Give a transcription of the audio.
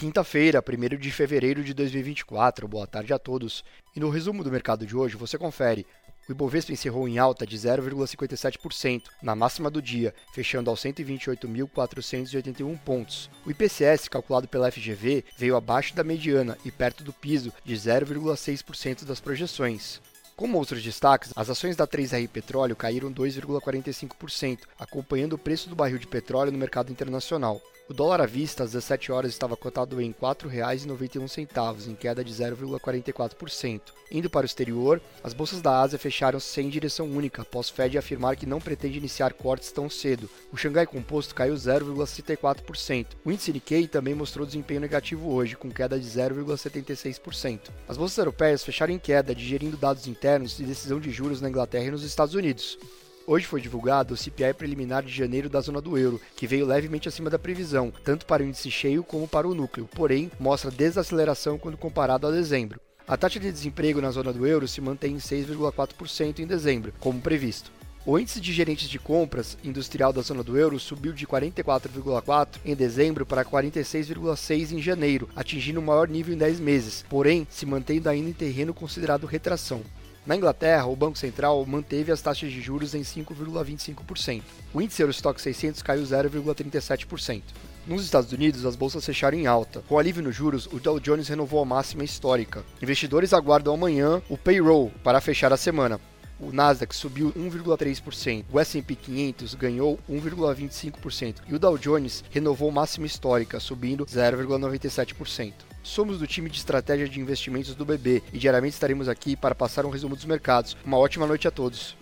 Quinta-feira, 1 de fevereiro de 2024. Boa tarde a todos. E no resumo do mercado de hoje, você confere. O Ibovespa encerrou em alta de 0,57% na máxima do dia, fechando aos 128.481 pontos. O IPCS, calculado pela FGV, veio abaixo da mediana e perto do piso de 0,6% das projeções. Como outros destaques, as ações da 3R Petróleo caíram 2,45%, acompanhando o preço do barril de petróleo no mercado internacional. O dólar à vista às 17 horas estava cotado em R$ 4,91, em queda de 0,44%. Indo para o exterior, as bolsas da Ásia fecharam sem direção única, após Fed afirmar que não pretende iniciar cortes tão cedo. O Xangai Composto caiu 0,64%. O índice Nikkei também mostrou desempenho negativo hoje, com queda de 0,76%. As bolsas europeias fecharam em queda, digerindo dados internos de decisão de juros na Inglaterra e nos Estados Unidos. Hoje foi divulgado o CPI preliminar de janeiro da zona do euro, que veio levemente acima da previsão, tanto para o índice cheio como para o núcleo, porém mostra desaceleração quando comparado a dezembro. A taxa de desemprego na zona do euro se mantém em 6,4% em dezembro, como previsto. O índice de gerentes de compras industrial da zona do euro subiu de 44,4 em dezembro para 46,6 em janeiro, atingindo o maior nível em 10 meses, porém se mantendo ainda em terreno considerado retração. Na Inglaterra, o Banco Central manteve as taxas de juros em 5,25%. O índice Eurostock 600 caiu 0,37%. Nos Estados Unidos, as bolsas fecharam em alta. Com alívio nos juros, o Dow Jones renovou a máxima histórica. Investidores aguardam amanhã o payroll para fechar a semana. O Nasdaq subiu 1,3%, o S&P 500 ganhou 1,25% e o Dow Jones renovou máxima histórica, subindo 0,97%. Somos do time de estratégia de investimentos do BB e diariamente estaremos aqui para passar um resumo dos mercados. Uma ótima noite a todos.